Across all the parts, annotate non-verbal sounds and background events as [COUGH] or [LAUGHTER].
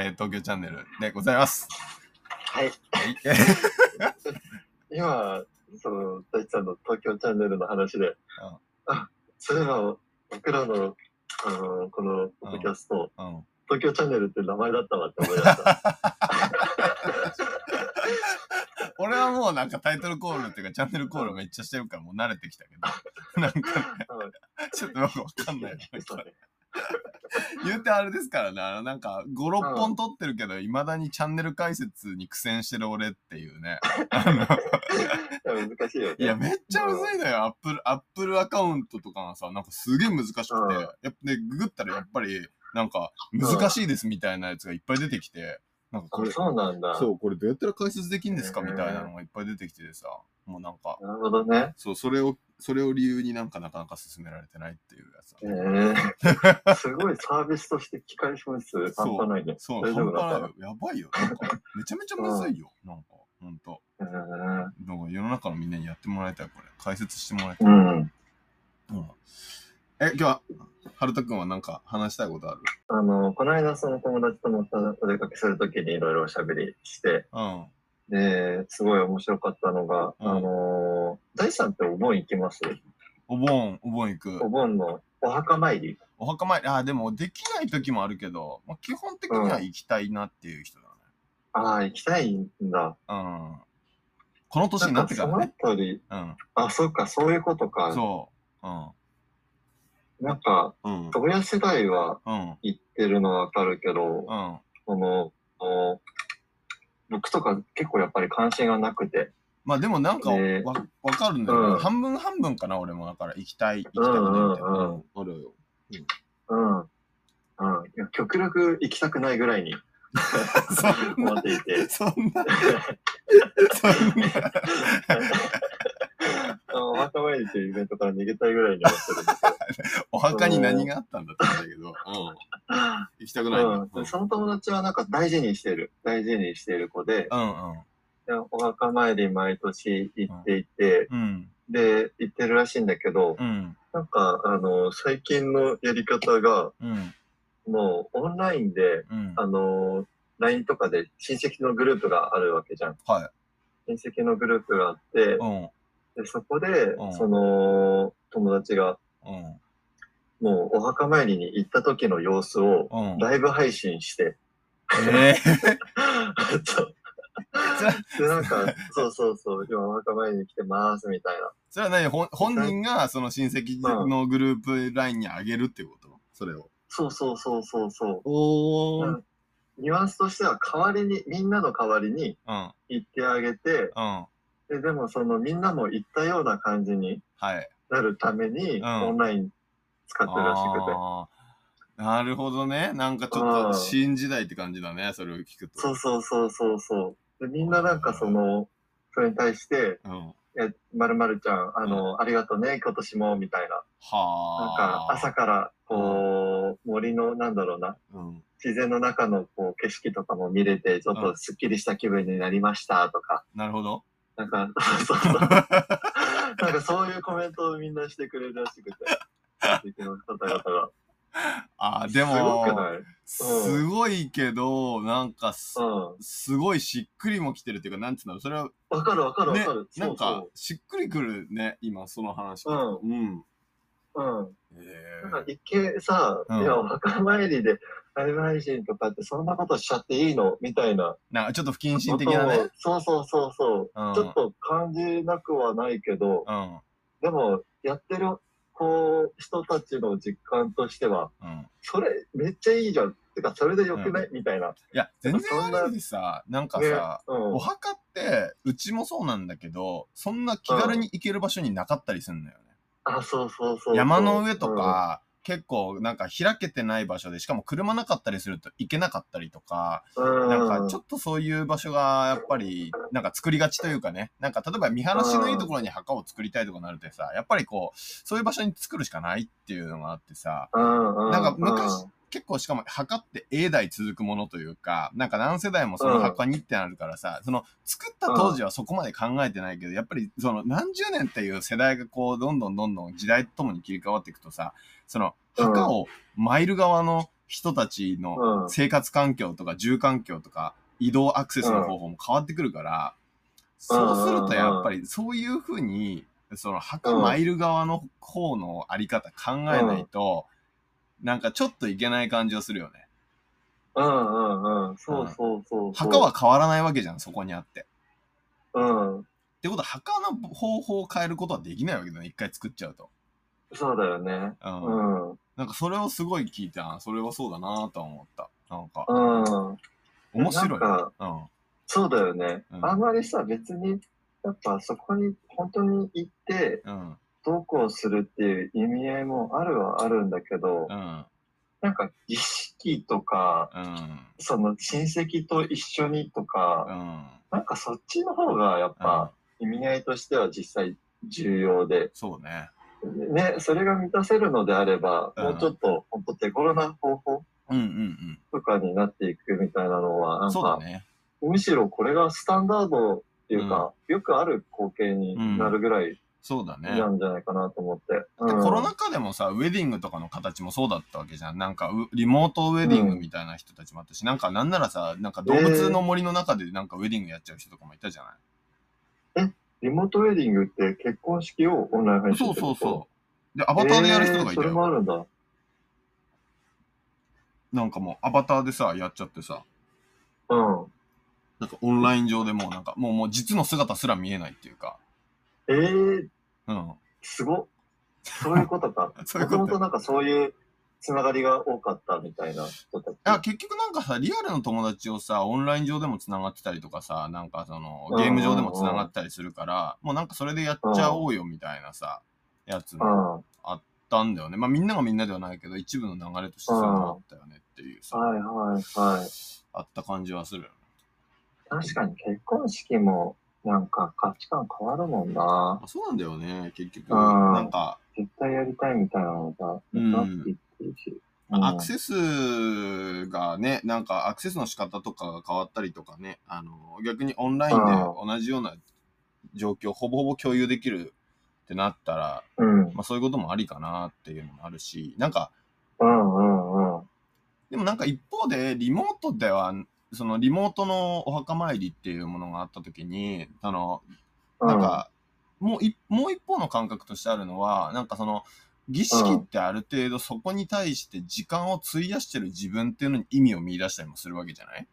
えー東京チャンネルでございます。はい。はい。[LAUGHS] [LAUGHS] 今、その、大地さんの東京チャンネルの話で、あ、そういえば、僕らの、あの、この、ポッドキャスト、うん。東京チャンネルって名前だったわって思いました。[LAUGHS] 俺はもうなんかタイトルコールっていうかチャンネルコールめっちゃしてるからもう慣れてきたけど。なんかね、はいちょっとよくわかんない [LAUGHS] 言うてあれですからね、なんか5、6本撮ってるけど、いまだにチャンネル解説に苦戦してる俺っていうね。[LAUGHS] 難しいよね。いや、めっちゃむずいのよ。アップル、アップルアカウントとかがさ、なんかすげえ難しくて、うんやっぱね、ググったらやっぱり、なんか、難しいですみたいなやつがいっぱい出てきて、なんかこあれ、そうなんだ。そう、これどうやったら解説できんですかみたいなのがいっぱい出てきててさ、もうなんか、なるほどね。そう、それを、それを理由になんかなかなか進められてないっていうやつえなんだー、すごいサービスとして機械分数半端ないね。そう、半端ないよ。やばいよ。なんか、めちゃめちゃむずいよ。[LAUGHS] なんか、ほんと。えー世の中のみんなにやってもらいたい、これ。解説してもらいたい。うん。うんえ、今日は、はるたくんはなんか話したいことある？あの、この間その友達とまたお出かけするときにいろいろおしゃべりして、うん。で、すごい面白かったのが、うんあの、大地さんってお盆行きます？お盆、お盆行くお。盆のお墓参りお墓参り、あ、でもできない時もあるけど、まあ、基本的には行きたいなっていう人だああ、行きたいんだ。ね。うん。この年になってからね。そのり、うん。あ、そうか、そういうことか。そう。うん。なんか、うん。親世代はうん。行ってるのはわかるけど、うん。その、お僕とか結構やっぱり関心がなくて。まあでもなんかわ、ねわかるんだよ、ねうん半分半分かな、俺も。だから行きたい、行きたくないみたいな。うんうんうんあるよ。うん。うん。いや極力行きたくないぐらいに [LAUGHS] 思っていて。そんな、[LAUGHS] そんな。[LAUGHS] 墓参りというイベントから逃げたいぐらいに思ってるんです [LAUGHS] お墓に何があったんだって言うんだけど、うん。行きたくないんだ。うん、でその友達はなんか大事にしてる、大事にしている子で、うんうん。でお墓参り毎年行っていて、うん。で、行ってるらしいんだけど、うん。なんか、あの、最近のやり方が、うん。もうオンラインで、うん。あの、LINE とかで親戚のグループがあるわけじゃん。はい。親戚のグループがあって、うん。でそこでうん、その、友達が、うん。もうお墓参りに行った時の様子を、うん。ライブ配信して、ええ [LAUGHS] そうで、なんか、そうそうそう、今お墓参りに来てます、みたいな。それは何？本本人がその親戚のグループラインにあげるっていうこと？それを。そうそうそうそうそう。おうんニュアンスとしては代わりに、みんなの代わりにうん。行ってあげて、うん。ででもそのみんなも行ったような感じにはい。なるために、んオンライン使ってるらしくて。なるほどね。なんかちょっと新時代って感じだね。それを聞くと。そうそうそうそうそう。でみんななんかその、それに対して、うん。え、まるまるちゃん、あの、ありがとうね、今年も、みたいな。なんはか、あ。朝から、こう、森の、なんだろうな、うん。自然の中のこう景色とかも見れて、ちょっとスッキリした気分になりましたとか、なるほど。なんか、[LAUGHS] そうそう。[LAUGHS] なんかそういうコメントをみんなしてくれるらしくて、親戚の方々が。[LAUGHS] あー、ですごもく、ない？すごいけど、なんかす、うん。すごいしっくりもきてるっていうか、なんつうの、それは、わかるわかるわねかる。、なんかそ、しっくりくるね、今、その話。うんうん。うん。えなんか一見さ、うんいや、お墓参りでライブ配信とかってそんなことしちゃっていいのみたいななんかちょっと不謹慎的なね。そうそうそうそう、うんちょっと感じなくはないけど、うん。でも、やってる、こう、人たちの実感としては、うん。それめっちゃいいじゃん。てか、それでよくない、みたいな。いや、全然あるでさ、なんかねさ、うんお墓って、うちもそうなんだけど、そんな気軽に行ける場所になかったりするんだよね。あ、そうそうそう。山の上とか、結構なんか開けてない場所で、しかも車なかったりすると行けなかったりとか、うん、なんかちょっとそういう場所がやっぱりなんか作りがちというかね、なんか例えば見晴らしのいいところに墓を作りたいとかなるとさ、やっぱりこう、そういう場所に作るしかないっていうのがあってさ、なんか昔結構しかも墓って永代続くものというか、なんか何世代もその墓にってなるからさ、その作った当時はそこまで考えてないけど、やっぱりその何十年っていう世代がこうどんどんどんどん時代とともに切り替わっていくとさ、その墓をマイル側の人たちうのん。生活環境とか住環境とか移動アクセスの方法も変わってくるから、そうするとやっぱりそういうふうに、その墓参る側の方のあり方考えないと、なんかちょっといけない感じをするよね。うんうんうん。そうそうそうそう。墓は変わらないわけじゃん、そこにあって。うん。ってことは墓の方法を変えることはできないわけだね、一回作っちゃうと。そうだよね。うんうん。なんかそれをすごい聞いた。それはそうだなとは思った。なんか、うん。面白い。うん。そうだよね。うんあんまりさ、別に、やっぱそこに本当に行って、うん。どうこうするっていう意味合いもあるはあるんだけど、うん。なんか儀式とか、うん。その親戚と一緒にとか、うん。なんかそっちの方がやっうんぱ意味合いとしては実際重要で、そうね。ね、それが満たせるのであれば、うんもうちょっと本当手頃な方法とかになっていくみたいなのは、う。なんんか、そうだね。むしろこれがスタンダードっていうか、よくある光景になるぐらいそうだね。なんじゃないかなと思って。でうんコロナ禍でもさ、ウェディングとかの形もそうだったわけじゃん。なんかう、リモートウェディングみたいな人たちもあったし、なんかなんならさ、なんか動物の森の中でなんかウェディングやっちゃう人とかもいたじゃない？リモートウェディングって結婚式をオンライン配信そうそうそう。で、アバターでやる人とかいたえーそれもよ。あるんだ。なんかもうアバターでさ、やっちゃってさ、うん。なんかオンライン上でもうなんか、もうもう実の姿すら見えないっていうか、えー、うん。すごっ。そういうことか。[LAUGHS] そういうこともともとなんかそういうつながりが多かったみたいな人たち。あ結局なんかさ、リアルの友達をさ、オンライン上でも繋がってたりとかさ、なんかその、ゲーム上でも繋がったりするから、もうなんかそれでやっちゃおうよみたいなさ、やつうもん。あったんだよね。まあみんながみんなではないけど、一部の流れとしてそういうのあったよねっていうさ、はいはいはい。あった感じはする。確かに結婚式もなんか価値観変わるもんな。まあそうなんだよね、結局。うんなんか、絶対やりたいみたいなのが、うんなっていってるし。まあアクスセスがね、なんかアクセスの仕方とかが変わったりとかね、あの、逆にオンラインで同じような状況、ほぼほぼ共有できるってなったら、うん。まあそういうこともありかなっていうのもあるし、なんか、うんうんうん。でもなんか一方で、リモートでは、そのリモートのお墓参りっていうものがあった時に、あの、なんか、もういもう一方の感覚としてあるのは、なんかその、儀式ってある程度そこに対して時間を費やしてる自分っていうのに意味を見出したりもするわけじゃない？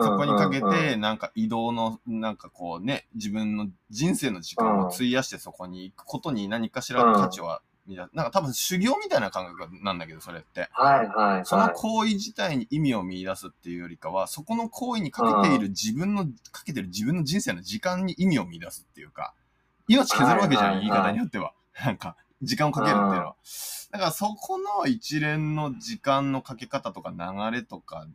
そこにかけうん。て、、なんか移動の、なんかこうね、自分の人生の時間を費やしてそこに行くことに何かしらの価値はなんか多分修行みたいな感覚なんだけど、それって。はいはいそのはい。行為自体に意味を見出すっていうよりかは、そこの行為にかけている自分の、かけてる自分の人生の時間に意味を見出すっていうか、命削るわけじゃん、言い方によっては。なんか、時間をかけるっていうのは。だからそこの一連の時間のかけ方とか流れとか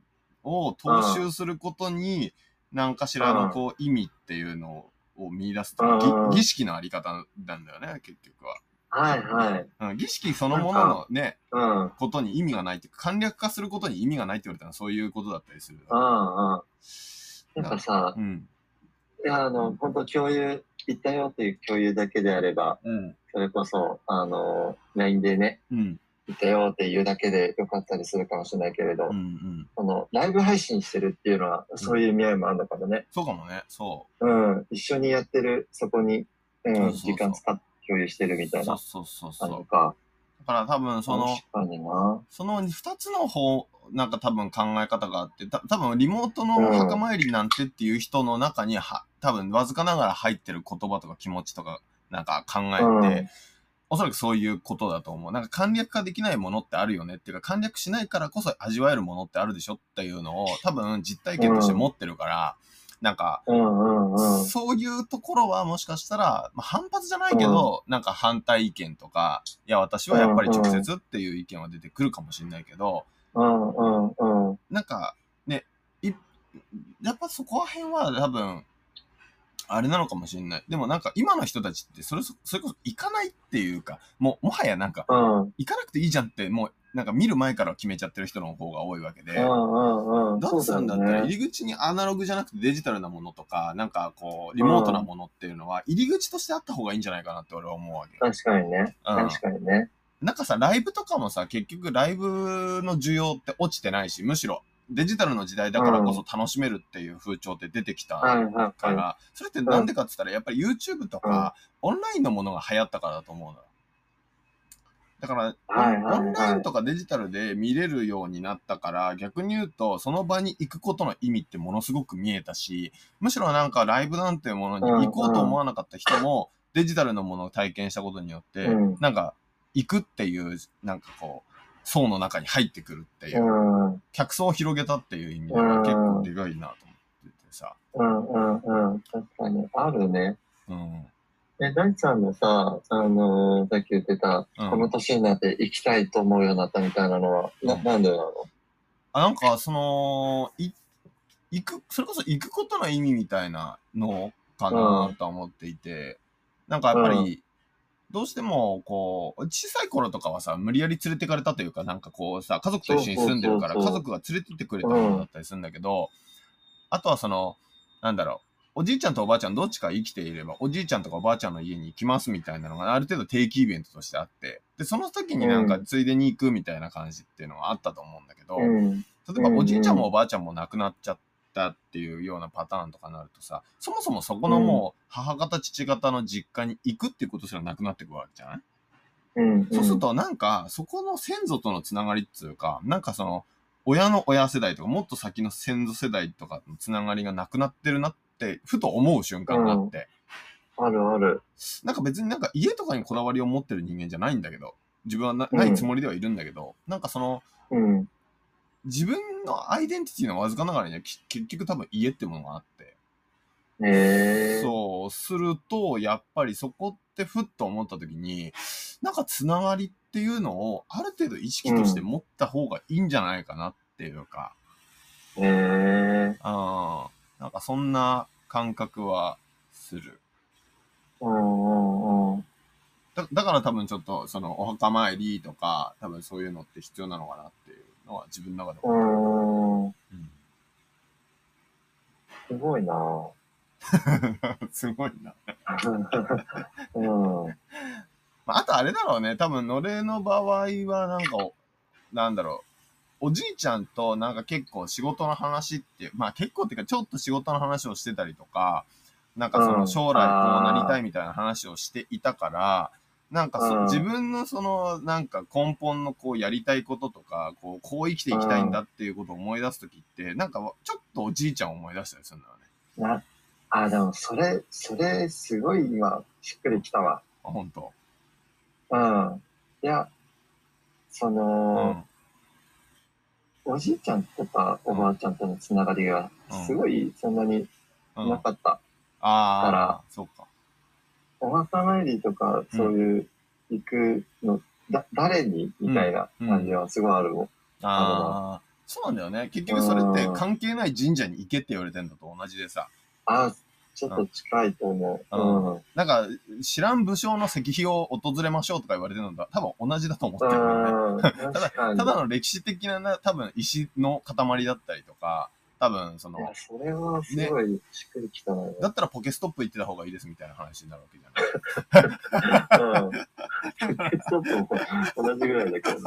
を踏襲することに、何かしらのこう意味っていうのを見出すという儀式のあり方なんだよね、結局は。はいはい。うん、儀式そのもののね、うん。うんことに意味がないっていうか、簡略化することに意味がないって言われたらそういうことだったりする。うん。なんかさう、ん。いや、あの、本当共有、行ったよっていう共有だけであれば、うん。それこそ、あの、LINE でね、うん。行ったよっていうだけでよかったりするかもしれないけれど、うん。うん。この、ライブ配信してるっていうのは、そういう意味合いもあるのかもね。そうかもね。そうん。一緒にやってる、そこに、うん、時間使って共有してるみたう。いなそうそうそうそう。か。だから多分その。その二つの方、なんか多分考え方があって、た多分リモートのお墓参りなんてっていう人の中には、多分わずかながら入ってる言葉とか気持ちとか、なんか考えて、うんおそらくそういうことだと思う。なんか簡略化できないものってあるよねっていうか、簡略しないからこそ味わえるものってあるでしょっていうのを多分実体験として持ってるから、なんか、うんうんうん。そういうところはもしかしたら、まあ、反発じゃないけど、なんか反対意見とか、いや、私はやっぱり直接っていう意見は出てくるかもしれないけど、うんうんうん。なんかね、いやっぱそこら辺は多分、あれなのかもしれない。でもなんか今の人たちってそれそ、それこそ行かないっていうか、もうもはやなんか、うん。行かなくていいじゃんって、もうなんか見る前から決めちゃってる人の方が多いわけで。うんうんうん。だとするんだったら、ね。入り口にアナログじゃなくてデジタルなものとか、なんかこう、リモートなものっていうのは、入り口としてあった方がいいんじゃないかなって俺は思うわけよ。確かにね。うん確かにね。なんかさ、ライブとかもさ、結局ライブの需要って落ちてないし、むしろデジタルの時代だからこそ楽しめるっていう風潮って出てきたかはら、それってなんでかって言ったら、やっぱり YouTube とか、オンラインのものが流行ったからだと思うのよ。だから、オンラインとかデジタルで見れるようになったから、逆に言うと、その場に行くことの意味ってものすごく見えたし、むしろなんかライブなんていうものに行こうと思わなかった人も、デジタルのものを体験したことによって、うんなんか、行くっていう、なんかこう、層の中に入ってくるっていう、うん。客層を広げたっていう意味では結構でかいなと思っててさ。うんうんうん。確かに。あるね。うん。え、大地さんのさ、あのーさっき言ってた、うん。この年になって行きたいと思うようになったみたいなのは、な、うん。なんでなの？あ、なんか、その、い、行く、それこそ行くことの意味みたいなのかなとは思っていて、なんかやっぱり、どうしても、こう、小さい頃とかはさ、無理やり連れてかれたというか、なんかこうさ、家族と一緒に住んでるから、そうそうそう。家族が連れてってくれたものだったりするんだけど、あとはその、なんだろう、おじいちゃんとおばあちゃんどっちか生きていれば、おじいちゃんとかおばあちゃんの家に行きますみたいなのがある程度定期イベントとしてあって、で、その時になんかついでに行くみたいな感じっていうのがあったと思うんだけど、うん。例えばおじいちゃんもおばあちゃんも亡くなっちゃったっていうようなパターンとかになるとさ、そもそもそこのもう母方父方の実家に行くっていうことすらなくなってくわけじゃない、うん。そうするとなんかそこの先祖とのつながりっていうか、なんかその親の親世代とかもっと先の先祖世代とかのつながりがなくなってるなってふと思う瞬間があって、あるある。なんか別になんか家とかにこだわりを持ってる人間じゃないんだけど、自分はなないつもりではいるんだけど、なんかそのうん。自分のアイデンティティのわずかながらにはき結局多分家ってものがあって、へえ。そうするとやっぱりそこってふっと思った時になんかつながりっていうのをある程度意識として持った方がいいんじゃないかなっていうか、へえ。あーなんかそんな感覚はするうんうんうん。だだから多分ちょっとそのお墓参りとか多分そういうのって必要なのかなっていうのは自分の中でう思う、ーん。すごいな [LAUGHS] すごいなうん。[LAUGHS] まあ、あとあれだろうね。多分、のれの場合は、なんか、なんだろう。おじいちゃんとなんか結構仕事の話って、まあ結構っていうかちょっと仕事の話をしてたりとか、なんかそうのん将来こうなりたいみたいな話をしていたから、なんかそうん自分のそのなんか根本のこうやりたいこととか、こうこう生きていきたいんだっていうことを思い出すときって、なんかちょっとおじいちゃんを思い出したりするんだよね。な、あ、でもそれ、それ、すごい今、しっくりきたわ。あ、ほんと。うん。いや、そうん。の、おじいちゃんとかおばあちゃんとのつながりがうん、すごいそんなにうん、なかった。ああ、そうか。お墓参りとか、そういう、行くの、だ、誰にみたいな感じはすごいあるもん。ああ、そうなんだよね。結局それって関係ない神社に行けって言われてんのと同じでさ。あ、ちょっと近いと思う。うんうん。なんか、知らん武将の石碑を訪れましょうとか言われてるのと多分同じだと思ってるよね。うん。[LAUGHS] 確かに。ただの歴史的なな、多分石の塊だったりとか、多分そのい、や、それはすごいしっくりきたな。だったらポケストップ行ってた方がいいですみたいな話になるわけじゃない。[LAUGHS] うん。ちょっと同じぐらいだけどね。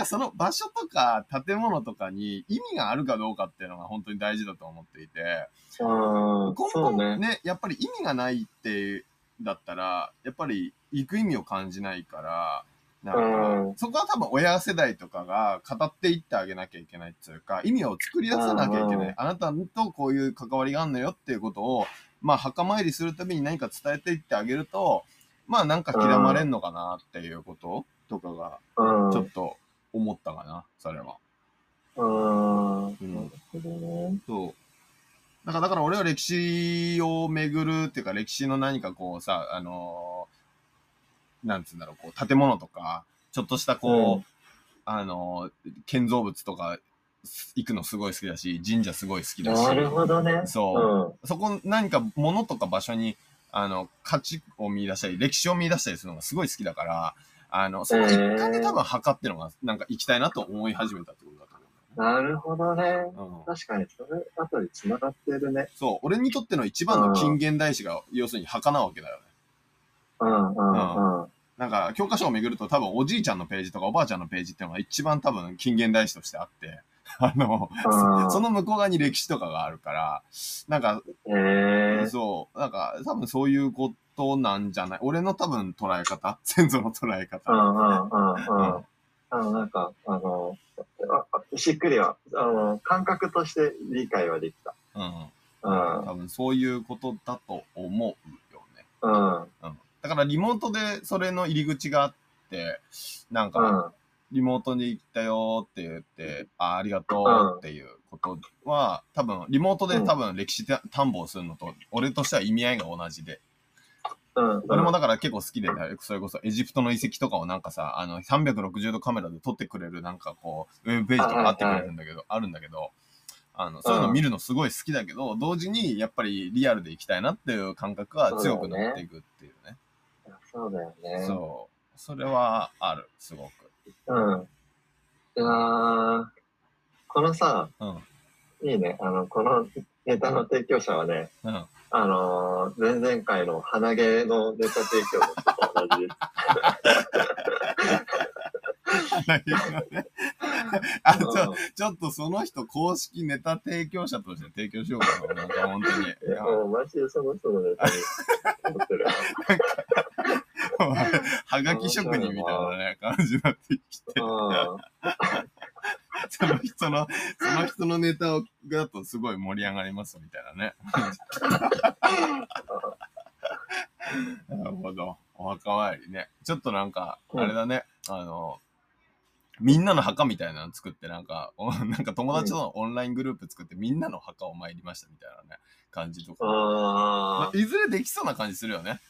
かその場所とか建物とかに意味があるかどうかっていうのが本当に大事だと思っていて、うん。根本ねね。やっぱり意味がないってだったらやっぱり行く意味を感じないからなんか、うんそこは多分親世代とかが語っていってあげなきゃいけないっていうか意味を作り出さなきゃいけない、うんあなたとこういう関わりがあるのよっていうことをまあ墓参りするたびに何か伝えていってあげるとまあなんか刻まれんのかなっていうこととかがうん。ちょっと思ったかなそれは。うん。うんなるほどね。そう。だから、だから俺は歴史を巡るっていうか、歴史の何かこうさ、あのーなんつうんだろう、こう、建物とか、ちょっとしたこう、うんあのー建造物とか、行くのすごい好きだし、神社すごい好きだし、なるほどね。そうそこ何か物とか場所に、あの、価値を見出したり、歴史を見出したりするのがすごい好きだから、あの、その一環で多分測ってるのが、なんか行きたいなと思い始めたってことだと思なるほどね。うん確かに、それ、あとで繋がってるね。そう、俺にとっての一番の近現代史が、要するに墓なわけだよね。うんうんうん。なんか、教科書を巡ると多分おじいちゃんのページとかおばあちゃんのページっていうのが一番多分近現代史としてあって、[LAUGHS] あの、うんその向こう側に歴史とかがあるから、なんか、へえ。そう、なんか、多分そういうことなんじゃない？俺の多分捉え方？[LAUGHS] 先祖の捉え方。うんうんうんうんうん。あの、なんか、あの、ああしっくりは、あの、感覚として理解はできた。うん。うん。多分そういうことだと思うよね。うん。うん。だからリモートでそれの入り口があって、なんか、うん。リモートに行ったよって言って、あありがとうっていうことは、多分、リモートで多分歴史探訪するのと、俺としては意味合いが同じで。うん。俺もだから結構好きで、それこそエジプトの遺跡とかをなんかさ、あの、360度カメラで撮ってくれるなんかこう、ウェブページとかあってくれるんだけど、あるんだけど、あの、そういうの見るのすごい好きだけど、同時にやっぱりリアルで行きたいなっていう感覚が強くなっていくっていうね。そうだよね。そう。それはある、すごく。うん。いやーこのさ、うん。いいね。あの、このネタの提供者はね、うん。あのー前々回の鼻毛のネタ提供の人と同じです。[LAUGHS] あ、ちょ、ちょっとその人公式ネタ提供者として提供しようかな。なんか本当に。いいや、もうマジでその人のネタに思ってる。はがき職人みたいなね、感じになってきて。うん。その人の、その人のネタをだとすごい盛り上がりますみたいなね。なるほど。お墓参りね。ちょっとなんか、あれだね、あの、みんなの墓みたいなの作って、なんか、お [LAUGHS] なんか友達とのオンライングループ作って、みんなの墓を参りましたみたいなね、感じとか。あいずれできそうな感じするよね。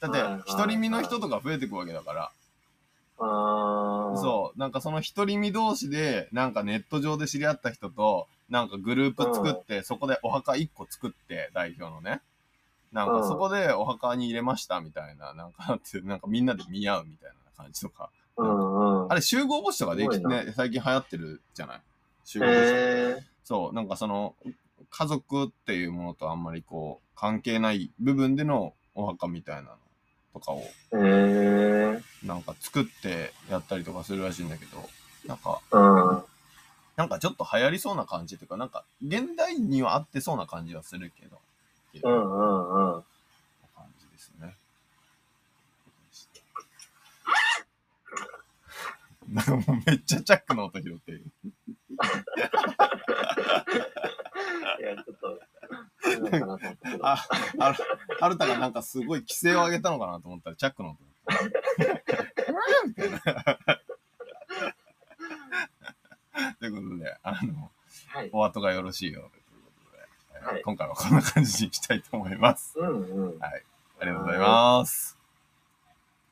だって独り身の人とか増えていくわけだから。あ。そう。なんかその独り身同士で、なんかネット上で知り合った人と、なんかグループ作って、そこでお墓1個作って、代表のね。なんかうんそこでお墓に入れましたみたいな、なんかあって、なんかみんなで見合うみたいな感じとか。うんうん。あれ集合墓地とかできすごいね、最近流行ってるじゃない？集合墓地。へえ。そう、なんかその、家族っていうものとあんまりこう、関係ない部分でのお墓みたいなのとかを。なんか作ってやったりとかするらしいんだけど、なんか、うん。なんかちょっと流行りそうな感じというか、なんか、現代には合ってそうな感じはするけど、ううんうんうん。感じですね。なんかもうめっちゃチャックの音拾ってる。いや、ちょっと。あ、ある、はるたがなんかすごい規制を上げたのかなと思ったら、チャックの音だった。みたいな。ということで、あの、はい。お後がよろしいようでということで、えーはい今回はこんな感じにいきたいと思います。うんうん。ありがとうございます。